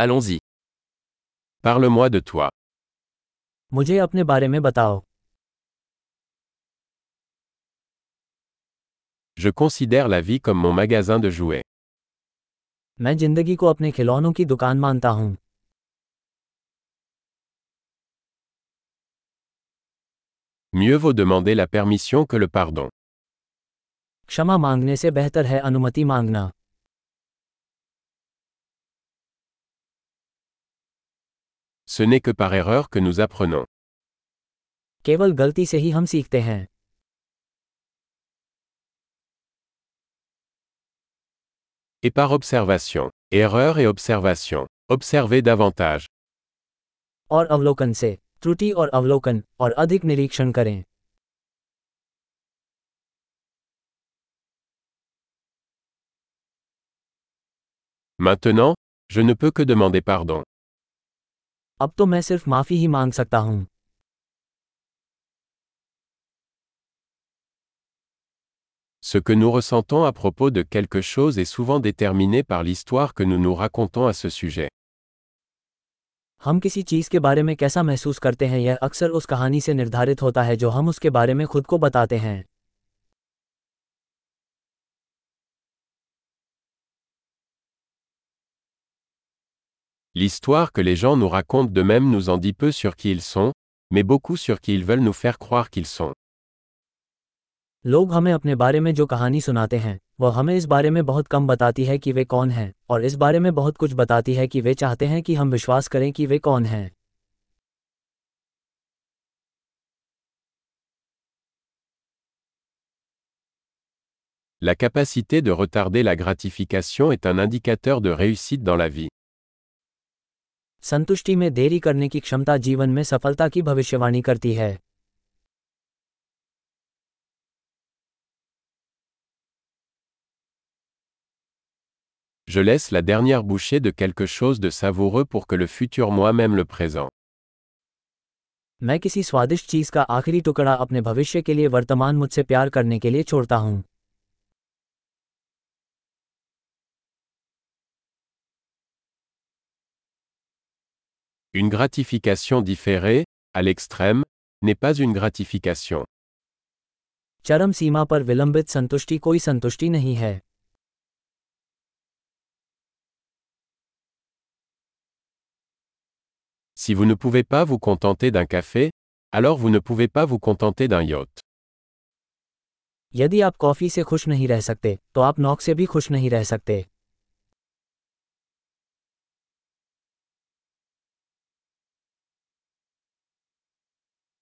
Allons-y. Parle-moi de toi. मुझे अपने बारे में बताओ Je considère la vie comme mon magasin de jouets. मैं जिंदगी को अपने खिलौनों की दुकान मानता हूँ Mieux vaut demander la permission que le pardon. क्षमा मांगने से बेहतर है अनुमति मांगना Ce n'est que par erreur que nous apprenons. केवल गलती से ही हम सीखते हैं Et par observation. Erreur et observation. Observez davantage. और अवलोकन से त्रुटि और अवलोकन और अधिक निरीक्षण करें Maintenant, je ne peux que demander pardon. अब तो मैं सिर्फ़ माफ़ी ही मांग सकता हूँ Ce que nous ressentons à propos de quelque chose est souvent déterminé par l'histoire que nous nous racontons à ce sujet. हम किसी चीज़ के बारे में कैसा महसूस करते हैं यह अक्सर उस कहानी से निर्धारित होता है जो हम उसके बारे में खुद को बताते हैं L'histoire que les gens nous racontent d'eux-mêmes nous en dit peu sur qui ils sont, mais beaucoup sur qui ils veulent nous faire croire qu'ils sont. लोग हमें अपने बारे में जो कहानी सुनाते हैं वह हमें इस बारे में बहुत कम बताती है कि वे कौन हैं और इस बारे में बहुत कुछ बताती है कि वे चाहते हैं कि हम विश्वास करें कि वे कौन हैं La capacité de retarder la gratification est un indicateur de réussite dans la vie. संतुष्टि में देरी करने की क्षमता जीवन में सफलता की भविष्यवाणी करती है Je laisse la dernière bouchée de quelque chose de savoureux pour que le futur moi-même le présent. मैं किसी स्वादिष्ट चीज़ का आखिरी टुकड़ा अपने भविष्य के लिए वर्तमान मुझसे प्यार करने के लिए छोड़ता हूँ Une gratification différée, à l'extrême, n'est pas une gratification. चरम सीमा पर विलंबित संतुष्टि कोई संतुष्टि नहीं है Si vous ne pouvez pas vous contenter d'un café, alors vous ne pouvez pas vous contenter d'un yacht. यदि आप कॉफी से खुश नहीं रह सकते तो आप नौक से भी खुश नहीं रह सकते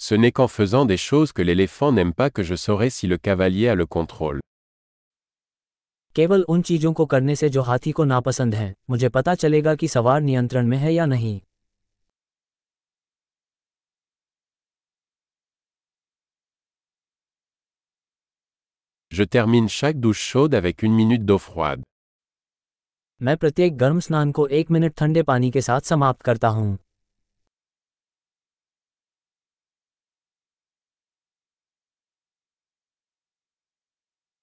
Ce n'est qu'en faisant des choses que l'éléphant n'aime pas que je saurai si le cavalier a le contrôle. केवल उन चीज़ों को करने से जो हाथी को नापसंद हैं मुझे पता चलेगा कि सवार नियंत्रण में है या नहीं Je termine chaque douche chaude avec une minute d'eau froide. मैं प्रत्येक गर्म स्नान को एक मिनट ठंडे पानी के साथ समाप्त करता हूँ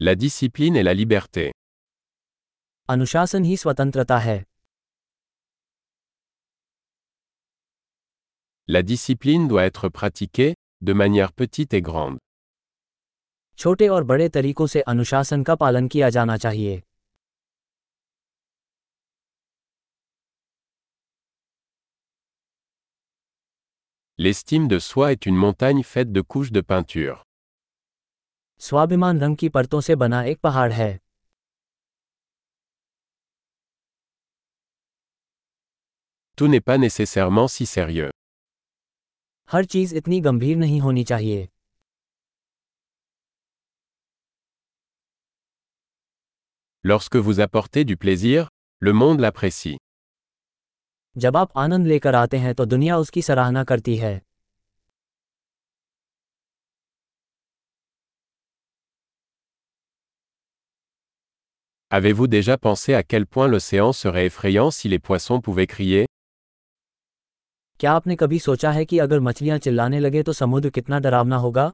La discipline est la liberté. अनुशासन ही स्वतंत्रता है La discipline doit être pratiquée, de manière petite et grande. छोटे और बड़े तरीकों से अनुशासन का पालन किया जाना चाहिए L'estime de soi est une montagne faite de couches de peinture. स्वाभिमान रंग की परतों से बना एक पहाड़ है Tout n'est pas nécessairement si sérieux. हर चीज़ इतनी गंभीर नहीं होनी चाहिए Lorsque vous apportez du plaisir, le monde l'apprécie. जब आप आनंद लेकर आते हैं तो दुनिया उसकी सराहना करती है Avez-vous déjà pensé à quel point l'océan serait effrayant si les poissons pouvaient crier क्या आपने कभी सोचा है कि अगर मछलियां चिल्लाने लगे तो समुद्र कितना डरावना होगा